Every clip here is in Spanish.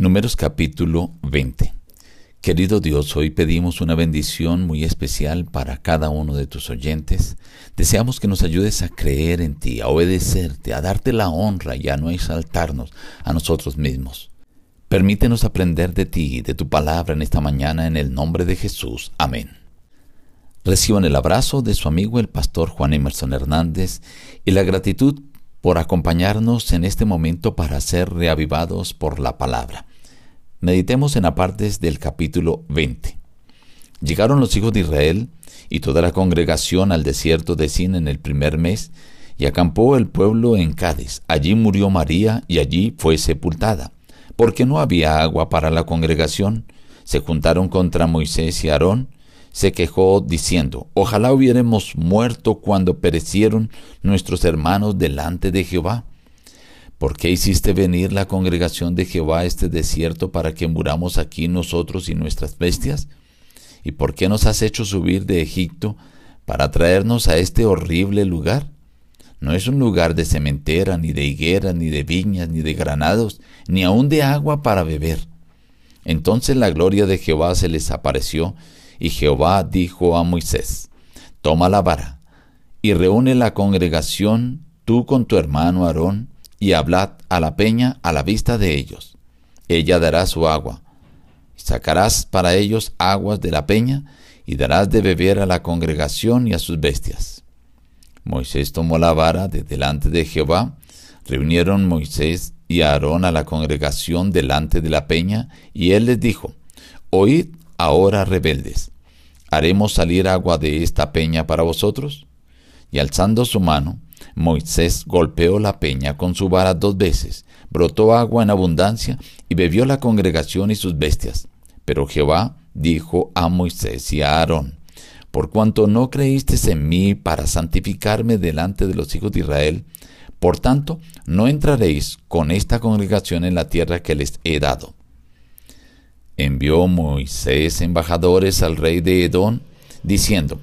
Números capítulo 20. Querido Dios, hoy pedimos una bendición muy especial para cada uno de tus oyentes. Deseamos que nos ayudes a creer en ti, a obedecerte, a darte la honra y a no exaltarnos a nosotros mismos. Permítenos aprender de ti y de tu palabra en esta mañana en el nombre de Jesús. Amén. Reciban el abrazo de su amigo el pastor Juan Emerson Hernández y la gratitud por acompañarnos en este momento para ser reavivados por la palabra. Meditemos en apartes del capítulo 20. Llegaron los hijos de Israel y toda la congregación al desierto de Sin en el primer mes, y acampó el pueblo en Cádiz. Allí murió María y allí fue sepultada, porque no había agua para la congregación. Se juntaron contra Moisés y Aarón, se quejó diciendo, Ojalá hubiéramos muerto cuando perecieron nuestros hermanos delante de Jehová. ¿Por qué hiciste venir la congregación de Jehová a este desierto para que muramos aquí nosotros y nuestras bestias? ¿Y por qué nos has hecho subir de Egipto para traernos a este horrible lugar? No es un lugar de cementera, ni de higueras, ni de viñas, ni de granados, ni aun de agua para beber. Entonces la gloria de Jehová se les apareció, y Jehová dijo a Moisés, Toma la vara, y reúne la congregación, tú con tu hermano Aarón, y hablad a la peña a la vista de ellos. Ella dará su agua. Sacarás para ellos aguas de la peña, y darás de beber a la congregación y a sus bestias. Moisés tomó la vara de delante de Jehová, reunieron Moisés y Aarón a la congregación delante de la peña, y él les dijo, Oíd ahora rebeldes, ¿haremos salir agua de esta peña para vosotros? Y alzando su mano, Moisés golpeó la peña con su vara dos veces, brotó agua en abundancia y bebió la congregación y sus bestias. Pero Jehová dijo a Moisés y a Aarón, por cuanto no creísteis en mí para santificarme delante de los hijos de Israel, por tanto no entraréis con esta congregación en la tierra que les he dado. Envió Moisés embajadores al rey de Edom, diciendo,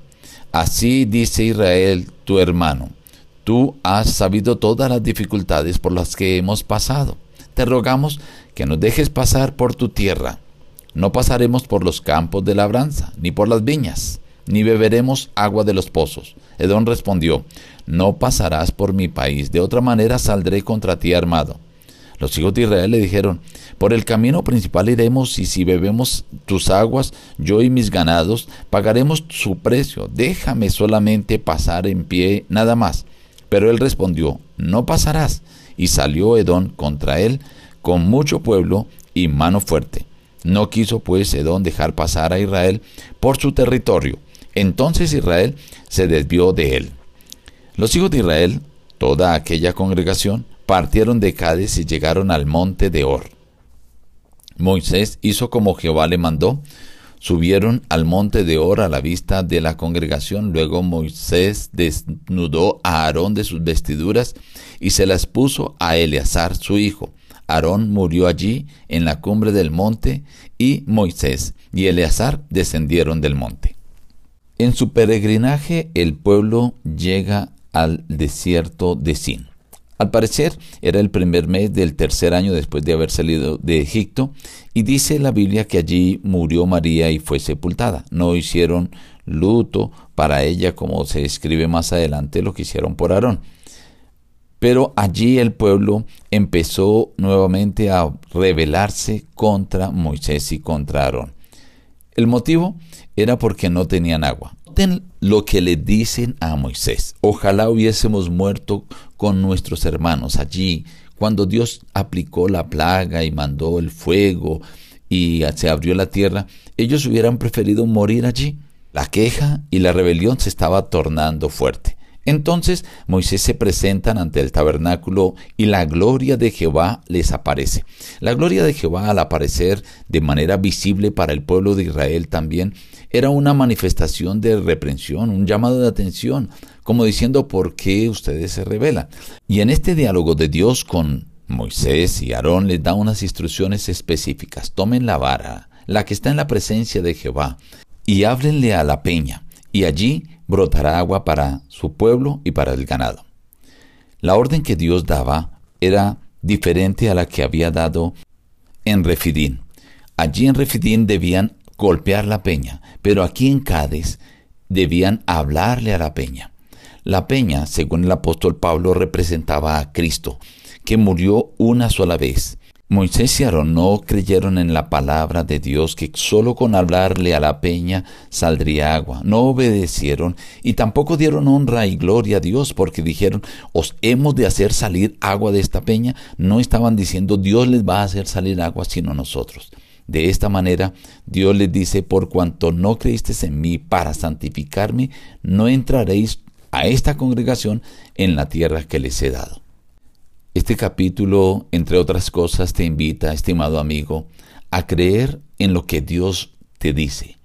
Así dice Israel tu hermano, tú has sabido todas las dificultades por las que hemos pasado. Te rogamos que nos dejes pasar por tu tierra. No pasaremos por los campos de labranza, ni por las viñas, ni beberemos agua de los pozos. Edom respondió, No pasarás por mi país, de otra manera saldré contra ti armado. Los hijos de Israel le dijeron, por el camino principal iremos y si bebemos tus aguas, yo y mis ganados, pagaremos su precio. Déjame solamente pasar en pie nada más. Pero él respondió, no pasarás. Y salió Edón contra él con mucho pueblo y mano fuerte. No quiso pues Edón dejar pasar a Israel por su territorio. Entonces Israel se desvió de él. Los hijos de Israel, toda aquella congregación, partieron de Cádiz y llegaron al monte de Or. Moisés hizo como Jehová le mandó, subieron al monte de Or a la vista de la congregación, luego Moisés desnudó a Aarón de sus vestiduras y se las puso a Eleazar su hijo. Aarón murió allí en la cumbre del monte y Moisés y Eleazar descendieron del monte. En su peregrinaje el pueblo llega al desierto de Sin. Al parecer era el primer mes del tercer año después de haber salido de Egipto y dice la Biblia que allí murió María y fue sepultada. No hicieron luto para ella como se escribe más adelante lo que hicieron por Aarón. Pero allí el pueblo empezó nuevamente a rebelarse contra Moisés y contra Aarón. El motivo era porque no tenían agua. Noten lo que le dicen a Moisés. Ojalá hubiésemos muerto con nuestros hermanos allí, cuando Dios aplicó la plaga y mandó el fuego y se abrió la tierra, ellos hubieran preferido morir allí. La queja y la rebelión se estaba tornando fuerte. Entonces Moisés se presentan ante el tabernáculo y la gloria de Jehová les aparece. La gloria de Jehová al aparecer de manera visible para el pueblo de Israel también era una manifestación de reprensión, un llamado de atención, como diciendo por qué ustedes se rebelan. Y en este diálogo de Dios con Moisés y Aarón les da unas instrucciones específicas. Tomen la vara, la que está en la presencia de Jehová, y háblenle a la peña, y allí brotará agua para su pueblo y para el ganado. La orden que Dios daba era diferente a la que había dado en Refidín. Allí en Refidín debían golpear la peña, pero aquí en Cádiz debían hablarle a la peña. La peña, según el apóstol Pablo, representaba a Cristo, que murió una sola vez. Moisés y Aarón no creyeron en la palabra de Dios que solo con hablarle a la peña saldría agua. No obedecieron y tampoco dieron honra y gloria a Dios porque dijeron, os hemos de hacer salir agua de esta peña. No estaban diciendo, Dios les va a hacer salir agua sino nosotros. De esta manera, Dios les dice, por cuanto no creísteis en mí para santificarme, no entraréis a esta congregación en la tierra que les he dado. Este capítulo, entre otras cosas, te invita, estimado amigo, a creer en lo que Dios te dice,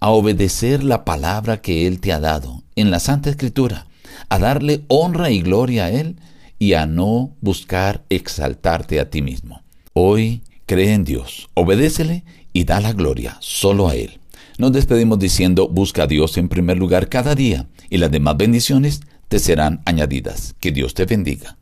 a obedecer la palabra que Él te ha dado en la Santa Escritura, a darle honra y gloria a Él y a no buscar exaltarte a ti mismo. Hoy cree en Dios, obedécele y da la gloria solo a Él. Nos despedimos diciendo, busca a Dios en primer lugar cada día y las demás bendiciones te serán añadidas. Que Dios te bendiga.